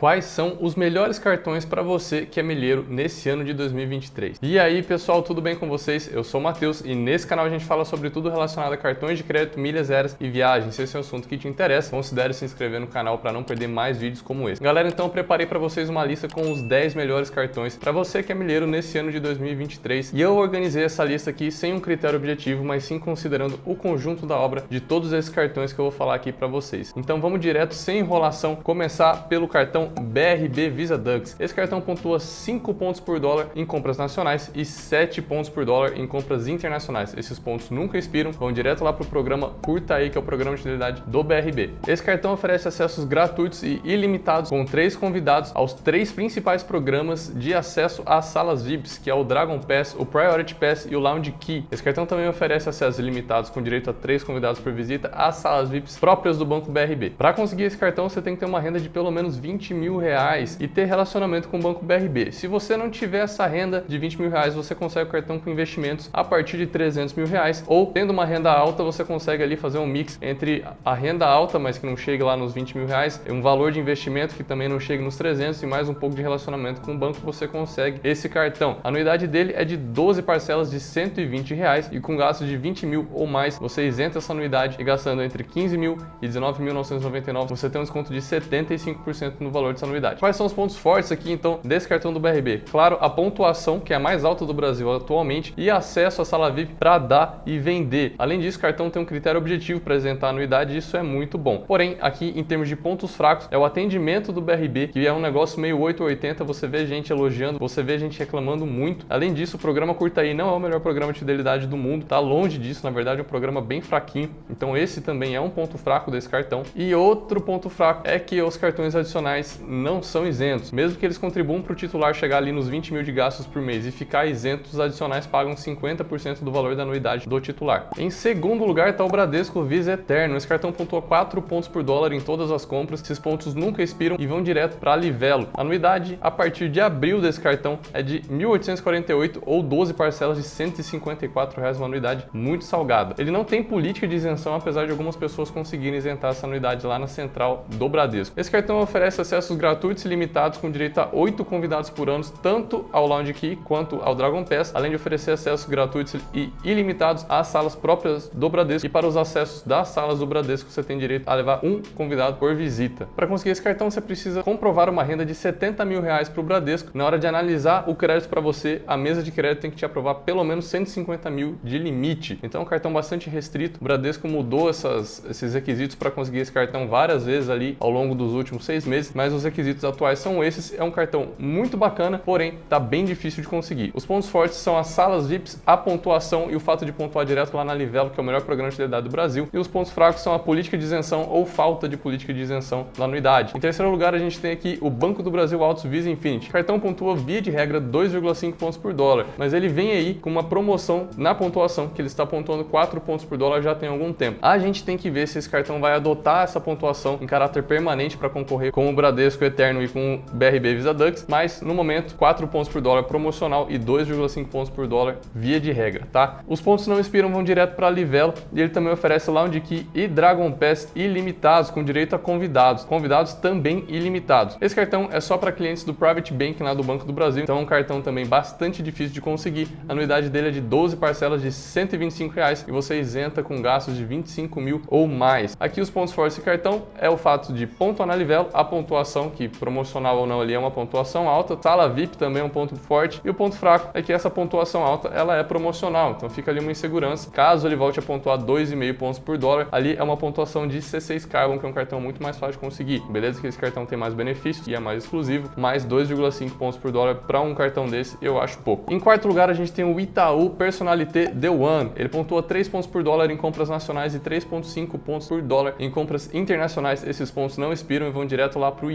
quais são os melhores cartões para você que é milheiro nesse ano de 2023. E aí, pessoal, tudo bem com vocês? Eu sou o Matheus e nesse canal a gente fala sobre tudo relacionado a cartões de crédito, milhas aéreas e viagens. Se esse é um assunto que te interessa, considere se inscrever no canal para não perder mais vídeos como esse. Galera, então eu preparei para vocês uma lista com os 10 melhores cartões para você que é milheiro nesse ano de 2023. E eu organizei essa lista aqui sem um critério objetivo, mas sim considerando o conjunto da obra de todos esses cartões que eu vou falar aqui para vocês. Então vamos direto sem enrolação, começar pelo cartão BRB Visa Dux. Esse cartão pontua 5 pontos por dólar em compras nacionais e 7 pontos por dólar em compras internacionais. Esses pontos nunca expiram, vão direto lá para o programa Curta Aí, que é o programa de fidelidade do BRB. Esse cartão oferece acessos gratuitos e ilimitados com três convidados aos três principais programas de acesso às salas VIPs, que é o Dragon Pass, o Priority Pass e o Lounge Key. Esse cartão também oferece acessos ilimitados com direito a três convidados por visita às salas VIPs próprias do Banco BRB. Para conseguir esse cartão, você tem que ter uma renda de pelo menos 20 mil reais e ter relacionamento com o Banco BRB. Se você não tiver essa renda de 20 mil reais, você consegue o cartão com investimentos a partir de 300 mil reais ou tendo uma renda alta, você consegue ali fazer um mix entre a renda alta, mas que não chegue lá nos 20 mil reais, um valor de investimento que também não chegue nos 300 e mais um pouco de relacionamento com o banco, você consegue esse cartão. A anuidade dele é de 12 parcelas de 120 reais e com gastos de 20 mil ou mais, você isenta essa anuidade e gastando entre 15 mil e 19.999, você tem um desconto de 75% no valor dessa anuidade. Quais são os pontos fortes aqui então desse cartão do BRB? Claro, a pontuação, que é a mais alta do Brasil atualmente, e acesso à sala VIP para dar e vender. Além disso, o cartão tem um critério objetivo para isentar a anuidade, e isso é muito bom. Porém, aqui em termos de pontos fracos, é o atendimento do BRB, que é um negócio meio 880, você vê gente elogiando, você vê gente reclamando muito. Além disso, o programa Curta Aí não é o melhor programa de fidelidade do mundo, tá longe disso, na verdade é um programa bem fraquinho. Então esse também é um ponto fraco desse cartão. E outro ponto fraco é que os cartões adicionais não são isentos. Mesmo que eles contribuam para o titular chegar ali nos 20 mil de gastos por mês e ficar isento, os adicionais pagam 50% do valor da anuidade do titular. Em segundo lugar está o Bradesco Visa Eterno. Esse cartão pontua 4 pontos por dólar em todas as compras. Esses pontos nunca expiram e vão direto para Livelo. A anuidade a partir de abril desse cartão é de 1.848 ou 12 parcelas de 154 reais, uma anuidade muito salgada. Ele não tem política de isenção, apesar de algumas pessoas conseguirem isentar essa anuidade lá na central do Bradesco. Esse cartão oferece acessos gratuitos e limitados com direito a 8 convidados por ano, tanto ao Lounge Key quanto ao Dragon Pass, além de oferecer acessos gratuitos e ilimitados às salas próprias do Bradesco. E para os acessos das salas do Bradesco, você tem direito a levar um convidado por visita. Para conseguir esse cartão, você precisa comprovar uma renda de 70 mil reais para o Bradesco. Na hora de analisar o crédito para você, a mesa de crédito tem que te aprovar pelo menos 150 mil de limite. Então é um cartão bastante restrito. O Bradesco mudou essas, esses requisitos para conseguir esse cartão várias vezes ali ao longo dos últimos seis meses, mas os requisitos atuais são esses. É um cartão muito bacana, porém está bem difícil de conseguir. Os pontos fortes são as salas VIPs, a pontuação e o fato de pontuar direto lá na Livelo, que é o melhor programa de fidelidade do Brasil. E os pontos fracos são a política de isenção ou falta de política de isenção na anuidade. Em terceiro lugar, a gente tem aqui o Banco do Brasil Autos Visa Infinity. O cartão pontua via de regra 2,5 pontos por dólar, mas ele vem aí com uma promoção na pontuação, que ele está pontuando 4 pontos por dólar já tem algum tempo. A gente tem que ver se esse cartão vai adotar essa pontuação em caráter permanente para concorrer com o Bradesco Eterno e com BRB Visa Dux, mas no momento 4 pontos por dólar promocional e 2,5 pontos por dólar via de regra, tá? Os pontos não expiram, vão direto para Livelo e ele também oferece Lounge Key e Dragon Pass ilimitados com direito a convidados, convidados também ilimitados. Esse cartão é só para clientes do Private Bank lá do Banco do Brasil, então é um cartão também bastante difícil de conseguir. A anuidade dele é de 12 parcelas de 125 reais e você isenta com gastos de 25 mil ou mais. Aqui os pontos fortes desse cartão é o fato de pontuar na Livelo, a pontuação, que promocional ou não ali é uma pontuação alta, sala VIP também é um ponto forte, e o ponto fraco é que essa pontuação alta ela é promocional, então fica ali uma insegurança. Caso ele volte a pontuar 2,5 pontos por dólar, ali é uma pontuação de C6 Carbon, que é um cartão muito mais fácil de conseguir. Beleza que esse cartão tem mais benefícios e é mais exclusivo, mas 2,5 pontos por dólar para um cartão desse eu acho pouco. Em quarto lugar, a gente tem o Itaú Personalité The One. Ele pontua 3 pontos por dólar em compras nacionais e 3,5 pontos por dólar em compras internacionais. Esses pontos não expiram e vão direto lá para o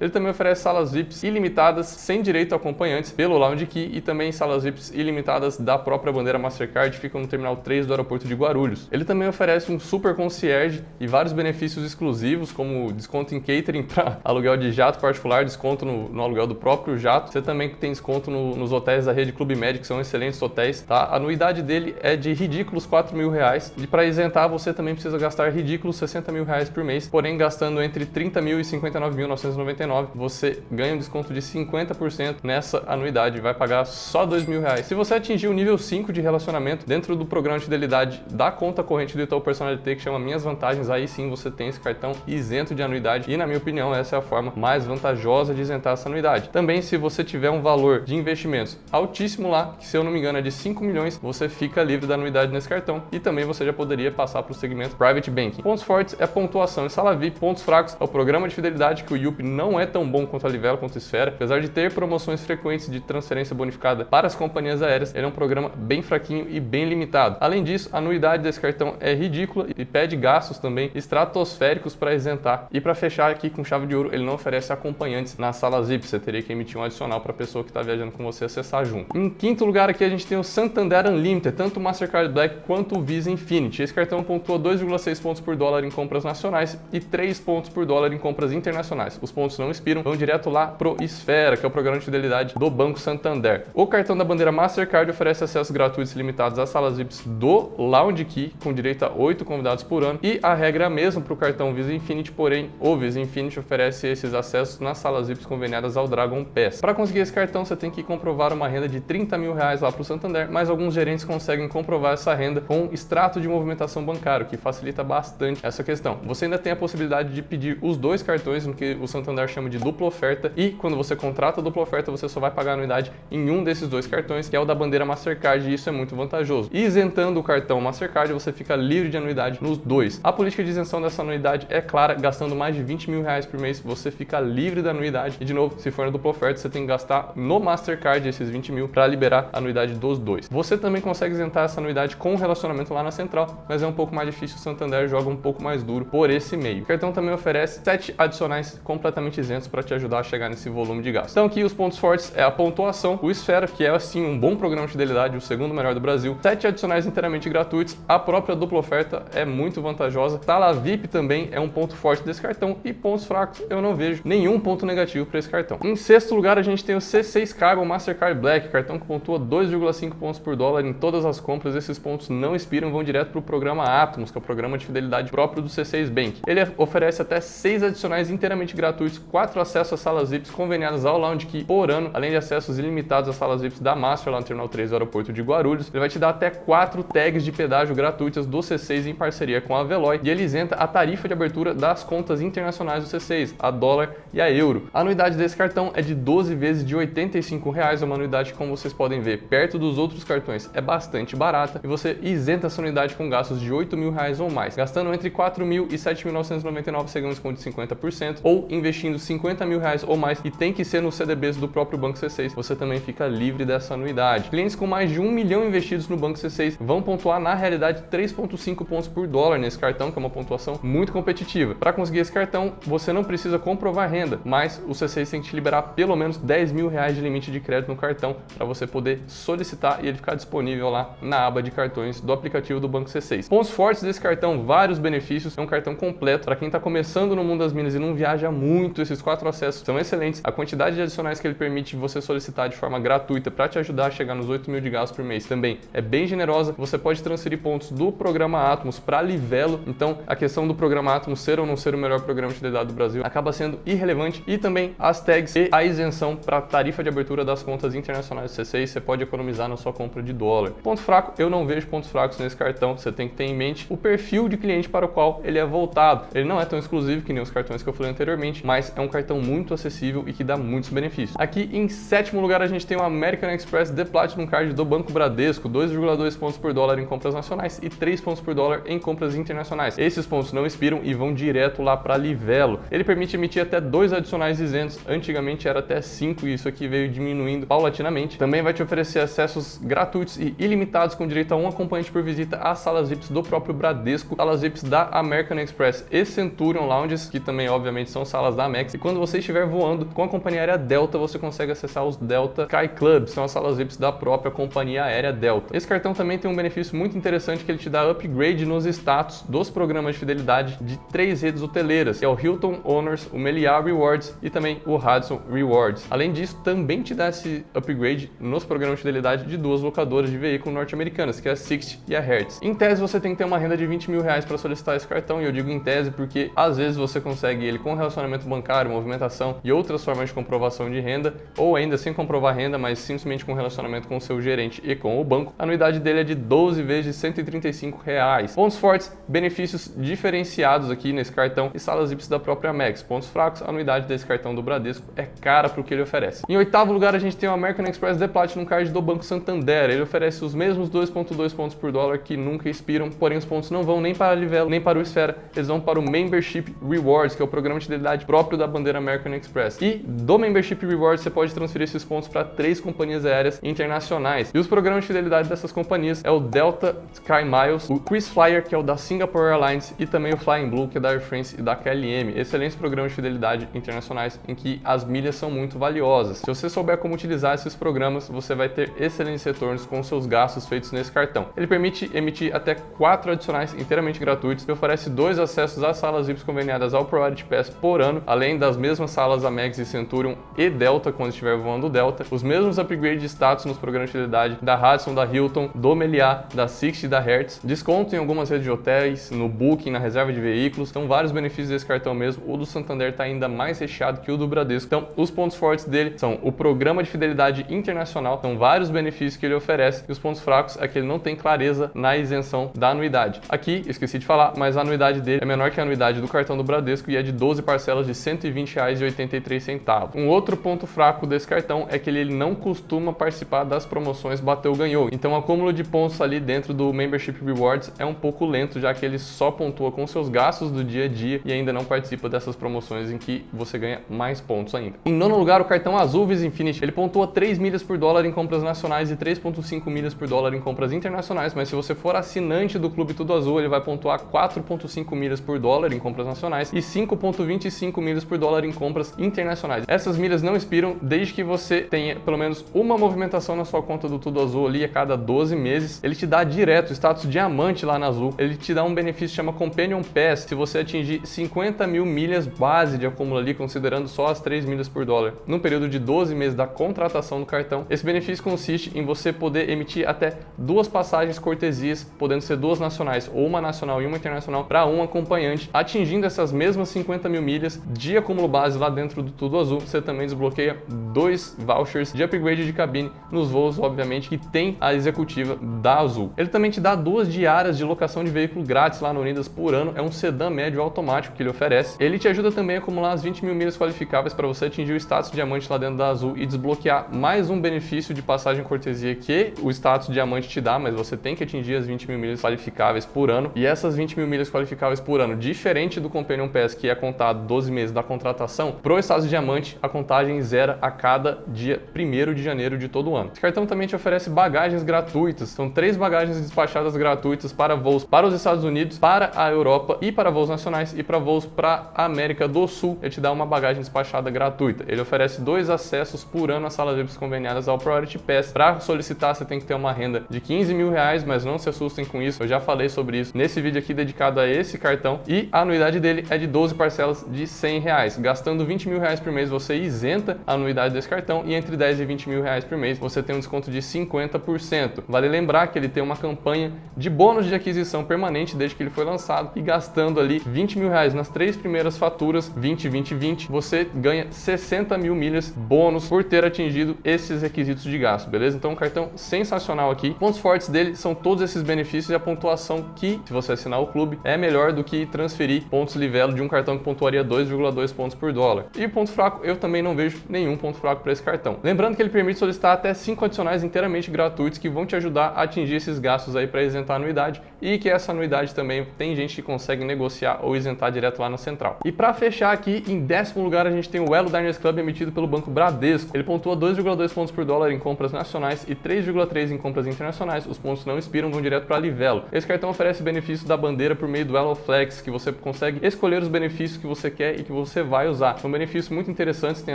Ele também oferece salas VIPs ilimitadas, sem direito a acompanhantes, pelo Lounge Key e também salas VIPs ilimitadas da própria bandeira Mastercard, ficam no Terminal 3 do aeroporto de Guarulhos. Ele também oferece um super concierge e vários benefícios exclusivos, como desconto em catering para aluguel de jato particular, desconto no, no, aluguel do próprio jato. Você também tem desconto no, nos hotéis da rede Clube Med, que são excelentes hotéis. Tá? A anuidade dele é de ridículos 4 mil reais. E para isentar, você também precisa gastar ridículos 60 mil reais por mês, porém gastando entre 30 mil e 59.999 29.999, você ganha um desconto de 50% nessa anuidade, vai pagar só dois mil reais. Se você atingir o nível 5 de relacionamento dentro do programa de fidelidade da conta corrente do Itaú Personalité, que chama Minhas Vantagens, aí sim você tem esse cartão isento de anuidade e, na minha opinião, essa é a forma mais vantajosa de isentar essa anuidade. Também, se você tiver um valor de investimentos altíssimo lá, que se eu não me engano é de 5 milhões, você fica livre da anuidade nesse cartão e também você já poderia passar para o segmento Private Banking. Pontos fortes é pontuação e sala VIP, pontos fracos é o programa de fidelidade que o Yup não é tão bom quanto a Livelo, quanto a Esfera, apesar de ter promoções frequentes de transferência bonificada para as companhias aéreas, ele é um programa bem fraquinho e bem limitado. Além disso, a anuidade desse cartão é ridícula e pede gastos também estratosféricos para isentar. E para fechar aqui com chave de ouro, ele não oferece acompanhantes na sala VIP, você teria que emitir um adicional para a pessoa que está viajando com você acessar junto. Em quinto lugar aqui a gente tem o Santander Unlimited, tanto o Mastercard Black quanto o Visa Infinity. Esse cartão pontua 2,6 pontos por dólar em compras nacionais e 3 pontos por dólar em compras internacionais. Os pontos não expiram, vão direto lá pro Esfera, que é o programa de fidelidade do Banco Santander. O cartão da bandeira Mastercard oferece acessos gratuitos limitados às salas VIPs do Lounge Key, com direito a 8 convidados por ano, e a regra é a mesma para o cartão Visa Infinity, porém o Visa Infinity oferece esses acessos nas salas VIPs conveniadas ao Dragon Pass. Para conseguir esse cartão, você tem que comprovar uma renda de 30 mil reais lá para o Santander, mas alguns gerentes conseguem comprovar essa renda com extrato de movimentação bancário, que facilita bastante essa questão. Você ainda tem a possibilidade de pedir os dois cartões, no que o Santander chama de dupla oferta, e quando você contrata a dupla oferta, você só vai pagar anuidade em um desses dois cartões, que é o da bandeira Mastercard, e isso é muito vantajoso. Isentando o cartão Mastercard, você fica livre de anuidade nos dois. A política de isenção dessa anuidade é clara, gastando mais de 20 mil reais por mês, você fica livre da anuidade. E de novo, se for na dupla oferta, você tem que gastar no Mastercard esses 20 mil para liberar a anuidade dos dois. Você também consegue isentar essa anuidade com o relacionamento lá na central, mas é um pouco mais difícil, o Santander joga um pouco mais duro por esse meio. O cartão também oferece 7 adicionais completamente isentos para te ajudar a chegar nesse volume de gasto. Então aqui os pontos fortes é a pontuação, o Esfera, que é assim um bom programa de fidelidade, o segundo melhor do Brasil, 7 adicionais inteiramente gratuitos, a própria dupla oferta é muito vantajosa, sala VIP também é um ponto forte desse cartão e pontos fracos eu não vejo nenhum ponto negativo para esse cartão. Em sexto lugar a gente tem o C6 Carbon Mastercard Black, cartão que pontua 2,5 pontos por dólar em todas as compras, esses pontos não expiram, vão direto para o programa Atomos, que é o programa de fidelidade próprio do C6 Bank. Ele oferece até 6 adicionais inteiramente gratuitos, 4 acessos às salas VIPs conveniadas ao Lounge Key por ano, além de acessos ilimitados às salas VIPs da Master lá no Terminal 3 do aeroporto de Guarulhos. Ele vai te dar até 4 tags de pedágio gratuitas do C6 em parceria com a Veloy e ele isenta a tarifa de abertura das contas internacionais do C6, a dólar e a euro. A anuidade desse cartão é de 12 vezes de 85 reais, uma anuidade que, como vocês podem ver, perto dos outros cartões é bastante barata e você isenta essa anuidade com gastos de 8 mil reais ou mais, gastando entre 4 mil e 7.999 você ganha um desconto de 50% ou investindo 50 mil reais ou mais e tem que ser nos CDBs do próprio Banco C6, você também fica livre dessa anuidade. Clientes com mais de um milhão investidos no Banco C6 vão pontuar na realidade 3,5 pontos por dólar nesse cartão, que é uma pontuação muito competitiva. Para conseguir esse cartão, você não precisa comprovar renda, mas o C6 tem que te liberar pelo menos 10 mil reais de limite de crédito no cartão para você poder solicitar e ele ficar disponível lá na aba de cartões do aplicativo do Banco C6. Pontos fortes desse cartão, vários benefícios, é um cartão completo para quem está começando no mundo das minas e não viaja muito, esses quatro acessos são excelentes. A quantidade de adicionais que ele permite você solicitar de forma gratuita para te ajudar a chegar nos 8 mil de gastos por mês também é bem generosa. Você pode transferir pontos do programa Atmos para Livelo, então a questão do programa Atmos ser ou não ser o melhor programa de fidelidade do Brasil acaba sendo irrelevante e também as tags e a isenção para tarifa de abertura das contas internacionais do C6 você pode economizar na sua compra de dólar. Ponto fraco, eu não vejo pontos fracos nesse cartão. Você tem que ter em mente o perfil de cliente para o qual ele é voltado. Ele não é tão exclusivo que nem os cartões que eu falei anteriormente, mas é um cartão muito acessível e que dá muitos benefícios. Aqui em sétimo lugar a gente tem o American Express The Platinum Card do Banco Bradesco, 2,2 pontos por dólar em compras nacionais e 3 pontos por dólar em compras internacionais. Esses pontos não expiram e vão direto lá para Livelo. Ele permite emitir até dois adicionais isentos. Antigamente era até 5 e isso aqui veio diminuindo paulatinamente. Também vai te oferecer acessos gratuitos e ilimitados com direito a um acompanhante por visita às salas VIPs do próprio Bradesco, salas VIPs da American Express e Centurion Lounges, que também obviamente são salas da Amex. E quando você estiver voando com a companhia aérea Delta, você consegue acessar os Delta Sky Clubs, são as salas VIPs da própria companhia aérea Delta. Esse cartão também tem um benefício muito interessante que ele te dá upgrade nos status dos programas de fidelidade de três redes hoteleiras, que é o Hilton Honors, o Meliá Rewards e também o Hudson Rewards. Além disso, também te dá esse upgrade nos programas de fidelidade de duas locadoras de veículo norte-americanas, que é a Sixt e a Hertz. Em tese, você tem que ter uma renda de 20 mil reais para solicitar esse cartão, e eu digo em tese porque às vezes você consegue ele com relacionamento extrato bancário, movimentação e outras formas de comprovação de renda, ou ainda sem comprovar renda, mas simplesmente com relacionamento com o seu gerente e com o banco, a anuidade dele é de 12 vezes de 135 reais. Pontos fortes, benefícios diferenciados aqui nesse cartão e salas VIPs da própria Max. Pontos fracos, a anuidade desse cartão do Bradesco é cara para o que ele oferece. Em oitavo lugar, a gente tem o American Express The Platinum Card do Banco Santander. Ele oferece os mesmos 2.2 pontos por dólar que nunca expiram, porém os pontos não vão nem para a Livelo, nem para o Esfera, eles vão para o Membership Rewards, que é o programa de fidelidade próprio da bandeira American Express. E do Membership Rewards você pode transferir esses pontos para três companhias aéreas internacionais. E os programas de fidelidade dessas companhias é o Delta Sky Miles, o Chris Flyer, que é o da Singapore Airlines, e também o Flying Blue, que é da Air France e da KLM. Excelentes programas de fidelidade internacionais em que as milhas são muito valiosas. Se você souber como utilizar esses programas, você vai ter excelentes retornos com seus gastos feitos nesse cartão. Ele permite emitir até quatro adicionais inteiramente gratuitos e oferece dois acessos às salas VIPs conveniadas ao Priority Pass por ano, além das mesmas salas Amex e Centurion e Delta quando estiver voando Delta, os mesmos upgrades de status nos programas de fidelidade da Radisson, da Hilton, do Meliá, da Sixt e da Hertz, desconto em algumas redes de hotéis, no Booking, na reserva de veículos, então vários benefícios desse cartão mesmo. O do Santander está ainda mais recheado que o do Bradesco. Então, os pontos fortes dele são o programa de fidelidade internacional, são vários benefícios que ele oferece, e os pontos fracos é que ele não tem clareza na isenção da anuidade. Aqui, esqueci de falar, mas a anuidade dele é menor que a anuidade do cartão do Bradesco e é de 12 parcelas de R$ 120,83. Um outro ponto fraco desse cartão é que ele não costuma participar das promoções bateu ganhou. Então, o acúmulo de pontos ali dentro do Membership Rewards é um pouco lento, já que ele só pontua com seus gastos do dia a dia e ainda não participa dessas promoções em que você ganha mais pontos ainda. Em nono lugar, o cartão Azul Visa Infinity. Ele pontua 3 milhas por dólar em compras nacionais e 3,5 milhas por dólar em compras internacionais, mas se você for assinante do Clube Tudo Azul, ele vai pontuar 4,5 milhas por dólar em compras nacionais e 5,25 milhas por dólar em compras internacionais. Essas milhas não expiram desde que você tenha pelo menos uma movimentação na sua conta do Tudo Azul ali a cada 12 meses. Ele te dá direto status diamante lá na Azul. Ele te dá um benefício que chama Companion Pass se você atingir 50 mil milhas base de acúmulo ali, considerando só as 3 milhas por dólar, no período de 12 meses da contratação do cartão. Esse benefício consiste em você poder emitir até duas passagens cortesias, podendo ser duas nacionais, ou uma nacional e uma internacional, para um acompanhante, atingindo essas mesmas 50 mil milhas de acúmulo base lá dentro do Tudo Azul. Você também desbloqueia dois vouchers de upgrade de cabine nos voos, obviamente, que tem a executiva da Azul. Ele também te dá duas diárias de locação de veículo grátis lá no Unidas por ano. É um sedã médio automático que ele oferece. Ele te ajuda também a acumular as 20 mil milhas qualificáveis para você atingir o status diamante lá dentro da Azul e desbloquear mais um benefício de passagem cortesia que o status diamante te dá, mas você tem que atingir as 20 mil milhas qualificáveis por ano. E essas 20 mil milhas qualificáveis por ano, diferente do Companion Pass, que é contado 12 meses da contratação, pro status diamante a contagem zera a cada dia 1 de janeiro de todo ano. Esse cartão também te oferece bagagens gratuitas. São três bagagens despachadas gratuitas para voos para os Estados Unidos, para a Europa e para voos nacionais e para voos para a América do Sul. Ele te dá uma bagagem despachada gratuita. Ele oferece dois acessos por ano às salas VIPs conveniadas ao Priority Pass. Para solicitar, você tem que ter uma renda de 15 mil reais, mas não se assustem com isso. Eu já falei sobre isso nesse vídeo aqui dedicado a esse cartão. E a anuidade dele é de 12 parcelas de 100 reais. Gastando 20 mil reais por mês, você isenta a anuidade desse cartão e entre 10 e 20 mil reais por mês, você tem um desconto de 50%. Vale lembrar que ele tem uma campanha de bônus de aquisição permanente desde que ele foi lançado e gastando ali 20 mil reais nas três primeiras faturas, 20, 20, 20, você ganha 60 mil milhas bônus por ter atingido esses requisitos de gasto, beleza? Então, um cartão sensacional aqui. Pontos fortes dele são todos esses benefícios e a pontuação que, se você assinar o clube, é melhor do que transferir pontos livelo de um cartão que pontuaria 2,2 pontos por dólar. E ponto fraco, eu também não vejo nenhum ponto fraco para esse cartão. Lembrando que ele permite solicitar até 5 adicionais inteiramente gratuitos que vão te ajudar a atingir esses gastos aí para isentar a anuidade e que essa anuidade também tem gente que consegue negociar ou isentar direto lá na central. E para fechar aqui, em décimo lugar a gente tem o Elo Diners Club emitido pelo Banco Bradesco. Ele pontua 2,2 pontos por dólar em compras nacionais e 3,3 em compras internacionais. Os pontos não expiram, vão direto para Livelo. Esse cartão oferece benefícios da bandeira por meio do Elo Flex, que você consegue escolher os benefícios que você quer e que você vai usar. São benefícios muito interessantes, tem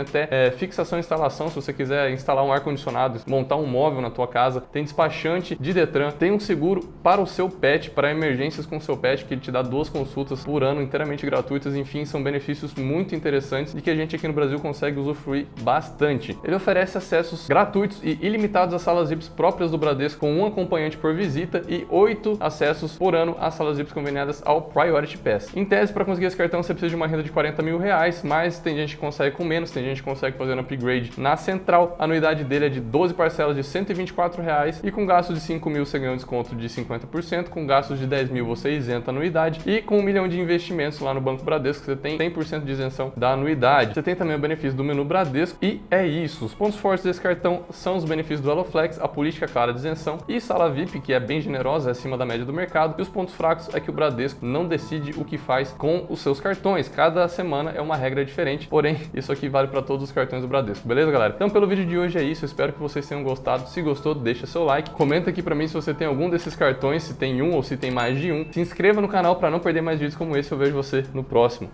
até é, fixação e instalação, se você quiser instalar um ar-condicionado, montar um móvel na tua casa, tem despachante de Detran, tem um seguro para o seu pet pet para emergências com seu pet, que ele te dá duas consultas por ano inteiramente gratuitas. Enfim, são benefícios muito interessantes e que a gente aqui no Brasil consegue usufruir bastante. Ele oferece acessos gratuitos e ilimitados às salas VIPs próprias do Bradesco, com um acompanhante por visita e oito acessos por ano às salas VIPs conveniadas ao Priority Pass. Em tese, para conseguir esse cartão, você precisa de uma renda de 40 mil reais, mas tem gente que consegue com menos, tem gente que consegue fazer um upgrade na central. A anuidade dele é de 12 parcelas de 124 reais e com gastos de 5 mil você ganha um desconto de 50%, com gastos de 10 mil você isenta a anuidade e com um milhão de investimentos lá no Banco Bradesco você tem 100% de isenção da anuidade. Você tem também o benefício do menu Bradesco e é isso. Os pontos fortes desse cartão são os benefícios do HeloFlex, a política clara de isenção e sala VIP, que é bem generosa, é acima da média do mercado. E os pontos fracos é que o Bradesco não decide o que faz com os seus cartões. Cada semana é uma regra diferente, porém, isso aqui vale para todos os cartões do Bradesco, beleza, galera? Então, pelo vídeo de hoje é isso. Espero que vocês tenham gostado. Se gostou, deixa seu like. Comenta aqui para mim se você tem algum desses cartões, se tem um ou se tem mais de um. Se inscreva no canal para não perder mais vídeos como esse. Eu vejo você no próximo.